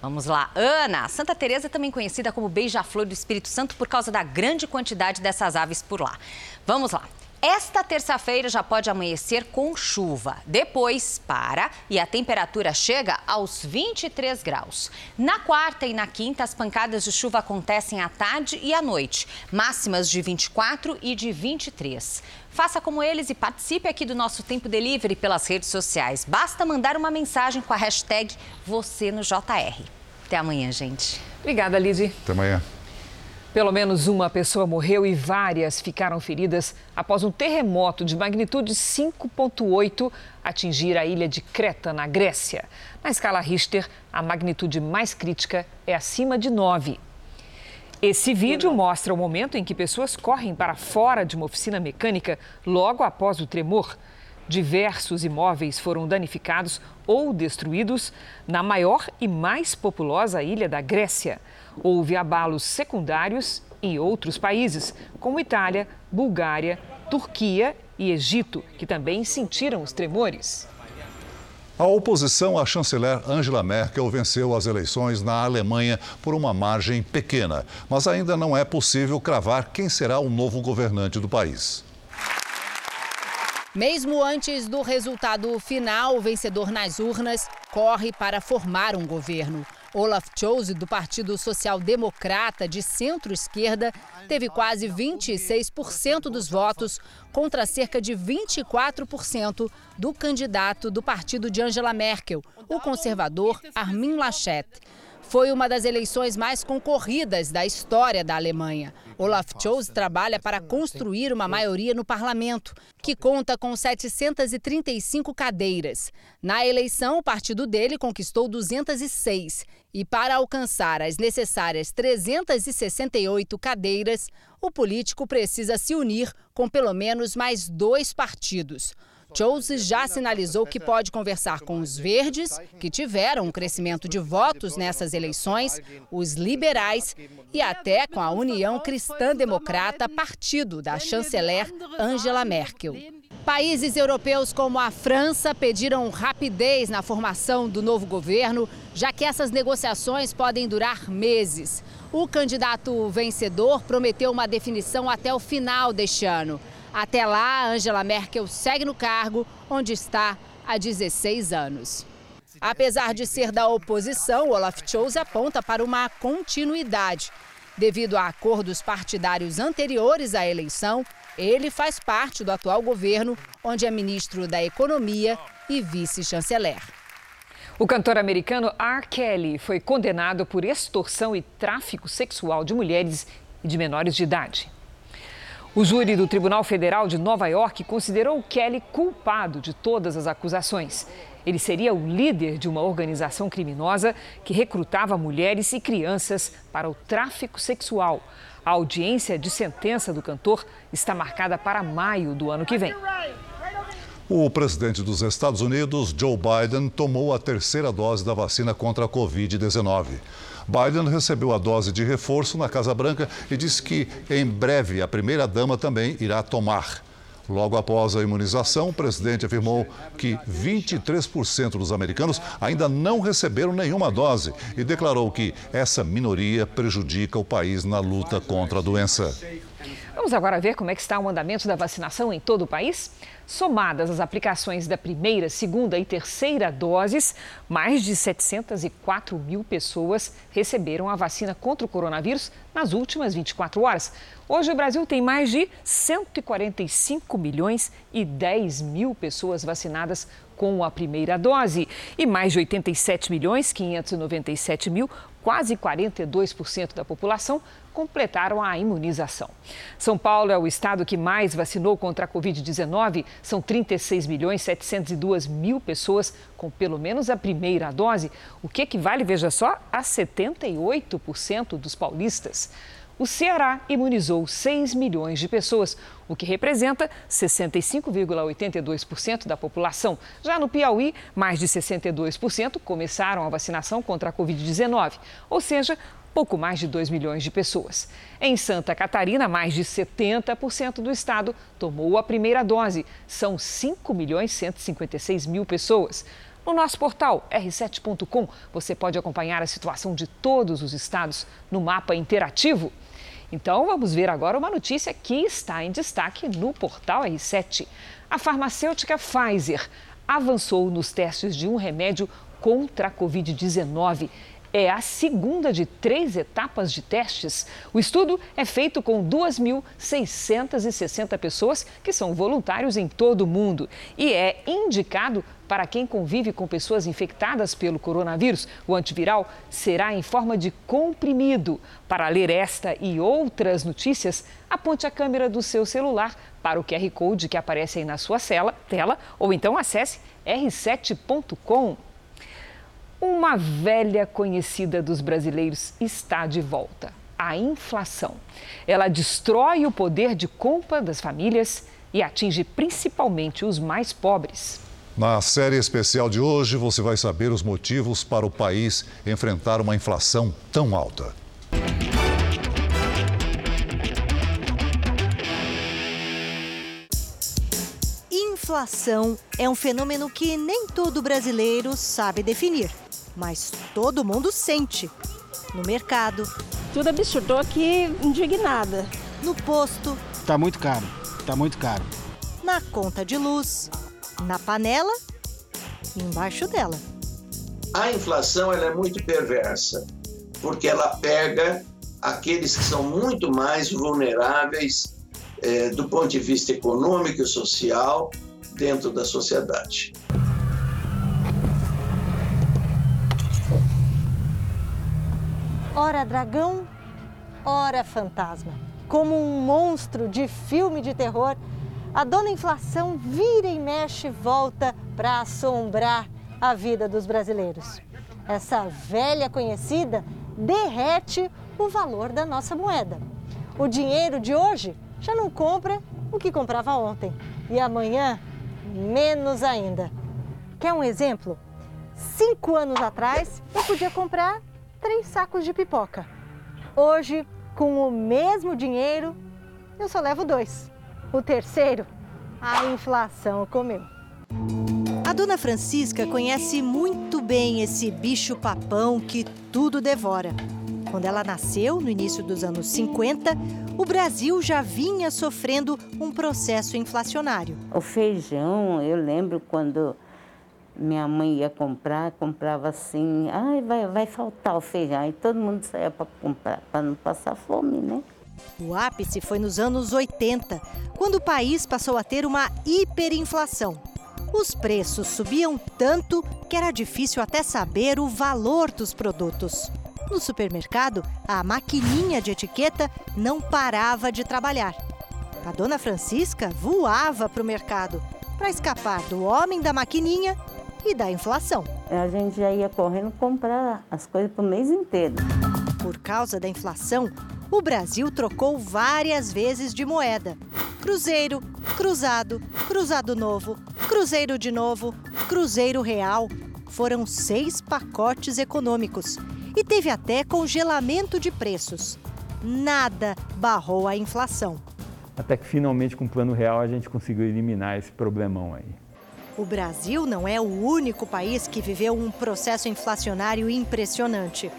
[SPEAKER 45] Vamos lá, Ana. Santa Teresa também conhecida como beija-flor do Espírito Santo por causa da grande quantidade dessas aves por lá. Vamos lá. Esta terça-feira já pode amanhecer com chuva. Depois para e a temperatura chega aos 23 graus. Na quarta e na quinta, as pancadas de chuva acontecem à tarde e à noite, máximas de 24 e de 23. Faça como eles e participe aqui do nosso Tempo Delivery pelas redes sociais. Basta mandar uma mensagem com a hashtag você no JR. Até amanhã, gente.
[SPEAKER 3] Obrigada, Lidy.
[SPEAKER 2] Até amanhã.
[SPEAKER 3] Pelo menos uma pessoa morreu e várias ficaram feridas após um terremoto de magnitude 5,8 atingir a ilha de Creta, na Grécia. Na escala Richter, a magnitude mais crítica é acima de 9. Esse vídeo mostra o momento em que pessoas correm para fora de uma oficina mecânica logo após o tremor. Diversos imóveis foram danificados ou destruídos na maior e mais populosa ilha da Grécia. Houve abalos secundários em outros países, como Itália, Bulgária, Turquia e Egito, que também sentiram os tremores.
[SPEAKER 2] A oposição à chanceler Angela Merkel venceu as eleições na Alemanha por uma margem pequena, mas ainda não é possível cravar quem será o novo governante do país.
[SPEAKER 46] Mesmo antes do resultado final, o vencedor nas urnas corre para formar um governo. Olaf Scholz, do Partido Social Democrata de centro-esquerda, teve quase 26% dos votos, contra cerca de 24% do candidato do partido de Angela Merkel, o conservador Armin Laschet. Foi uma das eleições mais concorridas da história da Alemanha. Olaf Scholz trabalha para construir uma maioria no parlamento, que conta com 735 cadeiras. Na eleição, o partido dele conquistou 206. E para alcançar as necessárias 368 cadeiras, o político precisa se unir com pelo menos mais dois partidos. Chose já sinalizou que pode conversar com os verdes, que tiveram um crescimento de votos nessas eleições, os liberais e até com a União Cristã Democrata, partido da chanceler Angela Merkel. Países europeus como a França pediram rapidez na formação do novo governo, já que essas negociações podem durar meses. O candidato vencedor prometeu uma definição até o final deste ano. Até lá, Angela Merkel segue no cargo, onde está há 16 anos. Apesar de ser da oposição, Olaf Scholz aponta para uma continuidade. Devido a acordos partidários anteriores à eleição, ele faz parte do atual governo, onde é ministro da Economia e vice-chanceler.
[SPEAKER 3] O cantor americano R. Kelly foi condenado por extorsão e tráfico sexual de mulheres e de menores de idade. O júri do Tribunal Federal de Nova York considerou Kelly culpado de todas as acusações. Ele seria o líder de uma organização criminosa que recrutava mulheres e crianças para o tráfico sexual. A audiência de sentença do cantor está marcada para maio do ano que vem.
[SPEAKER 2] O presidente dos Estados Unidos, Joe Biden, tomou a terceira dose da vacina contra a Covid-19. Biden recebeu a dose de reforço na Casa Branca e disse que em breve a primeira-dama também irá tomar. Logo após a imunização, o presidente afirmou que 23% dos americanos ainda não receberam nenhuma dose e declarou que essa minoria prejudica o país na luta contra a doença.
[SPEAKER 3] Vamos agora ver como é que está o andamento da vacinação em todo o país? Somadas as aplicações da primeira, segunda e terceira doses, mais de 704 mil pessoas receberam a vacina contra o coronavírus nas últimas 24 horas. Hoje o Brasil tem mais de 145 milhões e 10 mil pessoas vacinadas com a primeira dose e mais de 87 milhões 597 mil, quase 42% da população completaram a imunização. São Paulo é o estado que mais vacinou contra a Covid-19. São 36 milhões 702 mil pessoas com pelo menos a primeira dose, o que equivale, veja só, a 78% dos paulistas. O Ceará imunizou 6 milhões de pessoas, o que representa 65,82% da população. Já no Piauí, mais de 62% começaram a vacinação contra a Covid-19, ou seja, pouco mais de 2 milhões de pessoas. Em Santa Catarina, mais de 70% do estado tomou a primeira dose. São 5 milhões 156 mil pessoas. No nosso portal r7.com, você pode acompanhar a situação de todos os estados no mapa interativo. Então, vamos ver agora uma notícia que está em destaque no portal R7. A farmacêutica Pfizer avançou nos testes de um remédio contra a Covid-19 é a segunda de três etapas de testes. O estudo é feito com 2.660 pessoas que são voluntários em todo o mundo e é indicado para quem convive com pessoas infectadas pelo coronavírus. O antiviral será em forma de comprimido. Para ler esta e outras notícias, aponte a câmera do seu celular para o QR Code que aparece aí na sua cela, tela ou então acesse r7.com. Uma velha conhecida dos brasileiros está de volta: a inflação. Ela destrói o poder de compra das famílias e atinge principalmente os mais pobres.
[SPEAKER 2] Na série especial de hoje, você vai saber os motivos para o país enfrentar uma inflação tão alta.
[SPEAKER 47] Inflação é um fenômeno que nem todo brasileiro sabe definir mas todo mundo sente. No mercado.
[SPEAKER 39] Tudo absurdo, tô aqui indignada.
[SPEAKER 47] No posto.
[SPEAKER 48] Tá muito caro, tá muito caro.
[SPEAKER 47] Na conta de luz, na panela e embaixo dela.
[SPEAKER 49] A inflação ela é muito perversa, porque ela pega aqueles que são muito mais vulneráveis é, do ponto de vista econômico e social dentro da sociedade.
[SPEAKER 47] Ora dragão, ora fantasma. Como um monstro de filme de terror, a dona inflação vira e mexe volta para assombrar a vida dos brasileiros. Essa velha conhecida derrete o valor da nossa moeda. O dinheiro de hoje já não compra o que comprava ontem e amanhã menos ainda. Quer um exemplo? Cinco anos atrás eu podia comprar três sacos de pipoca. Hoje, com o mesmo dinheiro, eu só levo dois. O terceiro, a inflação comeu. A dona Francisca conhece muito bem esse bicho papão que tudo devora. Quando ela nasceu, no início dos anos 50, o Brasil já vinha sofrendo um processo inflacionário.
[SPEAKER 50] O feijão, eu lembro quando minha mãe ia comprar, comprava assim, ai, vai, vai faltar o feijão. E todo mundo saía para comprar, para não passar fome, né?
[SPEAKER 47] O ápice foi nos anos 80, quando o país passou a ter uma hiperinflação. Os preços subiam tanto que era difícil até saber o valor dos produtos. No supermercado, a maquininha de etiqueta não parava de trabalhar. A dona Francisca voava para o mercado para escapar do homem da maquininha e da inflação.
[SPEAKER 50] A gente já ia correndo comprar as coisas para o mês inteiro.
[SPEAKER 47] Por causa da inflação, o Brasil trocou várias vezes de moeda. Cruzeiro, cruzado, cruzado novo, cruzeiro de novo, cruzeiro real. Foram seis pacotes econômicos. E teve até congelamento de preços. Nada barrou a inflação.
[SPEAKER 51] Até que finalmente, com o plano real, a gente conseguiu eliminar esse problemão aí.
[SPEAKER 47] O Brasil não é o único país que viveu um processo inflacionário impressionante.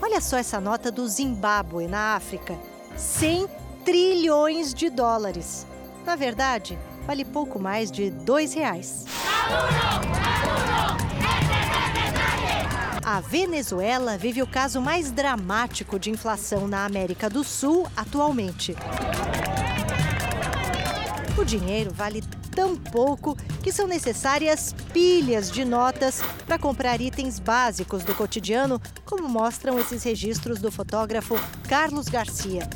[SPEAKER 47] Olha só essa nota do Zimbábue, na África: 100 trilhões de dólares. Na verdade, vale pouco mais de dois reais. A Venezuela vive o caso mais dramático de inflação na América do Sul atualmente. O dinheiro vale tão pouco que são necessárias pilhas de notas para comprar itens básicos do cotidiano, como mostram esses registros do fotógrafo Carlos Garcia.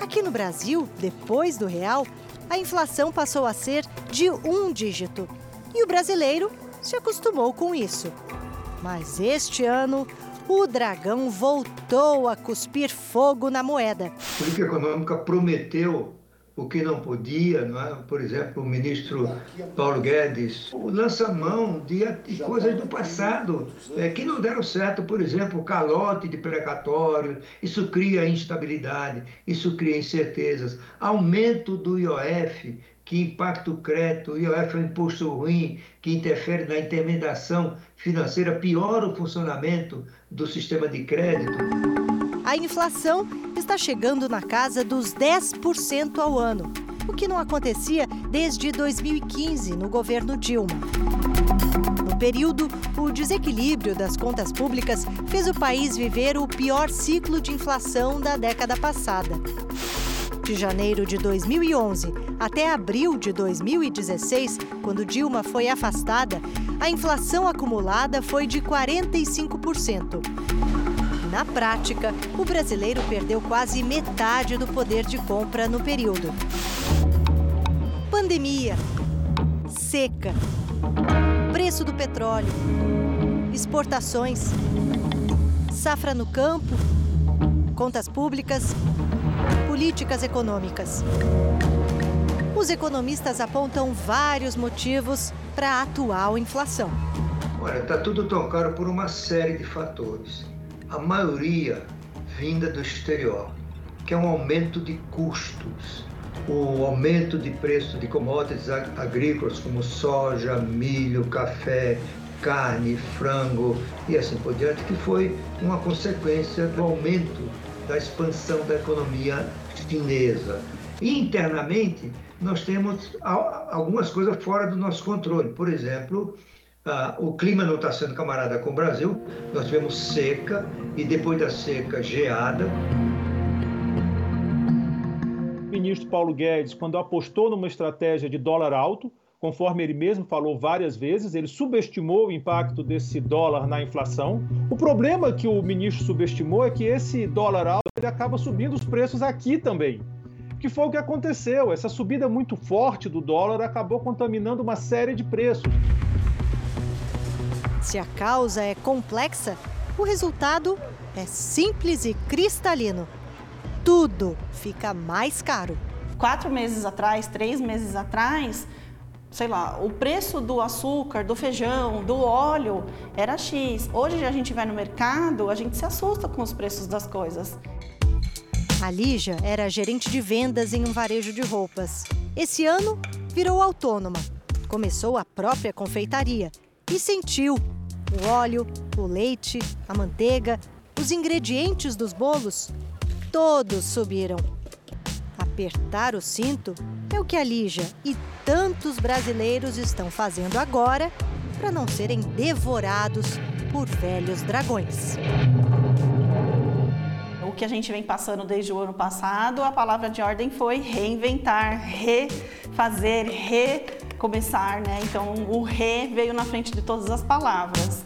[SPEAKER 47] Aqui no Brasil, depois do real, a inflação passou a ser de um dígito. E o brasileiro se acostumou com isso. Mas este ano, o dragão voltou a cuspir fogo na moeda.
[SPEAKER 52] A política econômica prometeu o que não podia, não é? por exemplo, o ministro Paulo Guedes lança mão de, de coisas do passado é, que não deram certo, por exemplo, calote de precatório, isso cria instabilidade, isso cria incertezas, aumento do IOF, que impacta o crédito, o IOF é um imposto ruim, que interfere na intermediação financeira, piora o funcionamento do sistema de crédito.
[SPEAKER 47] A inflação está chegando na casa dos 10% ao ano, o que não acontecia desde 2015, no governo Dilma. No período, o desequilíbrio das contas públicas fez o país viver o pior ciclo de inflação da década passada. De janeiro de 2011 até abril de 2016, quando Dilma foi afastada, a inflação acumulada foi de 45%. Na prática, o brasileiro perdeu quase metade do poder de compra no período. Pandemia, seca, preço do petróleo, exportações, safra no campo, contas públicas, políticas econômicas. Os economistas apontam vários motivos para a atual inflação.
[SPEAKER 52] Olha, está tudo tão caro por uma série de fatores. A maioria vinda do exterior, que é um aumento de custos, o aumento de preço de commodities agrícolas como soja, milho, café, carne, frango e assim por diante, que foi uma consequência do aumento da expansão da economia chinesa. Internamente, nós temos algumas coisas fora do nosso controle. Por exemplo, o clima não está sendo camarada com o Brasil, nós tivemos seca e depois da seca, geada.
[SPEAKER 53] O ministro Paulo Guedes, quando apostou numa estratégia de dólar alto, conforme ele mesmo falou várias vezes, ele subestimou o impacto desse dólar na inflação. O problema que o ministro subestimou é que esse dólar alto ele acaba subindo os preços aqui também. Que foi o que aconteceu. Essa subida muito forte do dólar acabou contaminando uma série de preços.
[SPEAKER 47] Se a causa é complexa, o resultado é simples e cristalino. Tudo fica mais caro.
[SPEAKER 54] Quatro meses atrás, três meses atrás, sei lá, o preço do açúcar, do feijão, do óleo era X. Hoje a gente vai no mercado, a gente se assusta com os preços das coisas.
[SPEAKER 47] A Lígia era gerente de vendas em um varejo de roupas. Esse ano virou autônoma. Começou a própria confeitaria e sentiu o óleo, o leite, a manteiga, os ingredientes dos bolos, todos subiram. Apertar o cinto é o que a Lígia e tantos brasileiros estão fazendo agora para não serem devorados por velhos dragões.
[SPEAKER 54] O que a gente vem passando desde o ano passado, a palavra de ordem foi reinventar, refazer, recomeçar, né? Então o re veio na frente de todas as palavras.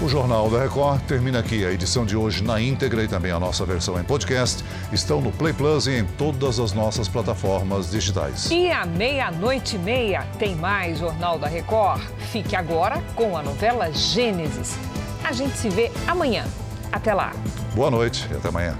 [SPEAKER 2] O Jornal da Record termina aqui. A edição de hoje na íntegra e também a nossa versão em podcast estão no Play Plus e em todas as nossas plataformas digitais.
[SPEAKER 3] E à meia-noite e meia tem mais Jornal da Record. Fique agora com a novela Gênesis. A gente se vê amanhã. Até lá.
[SPEAKER 2] Boa noite e até amanhã.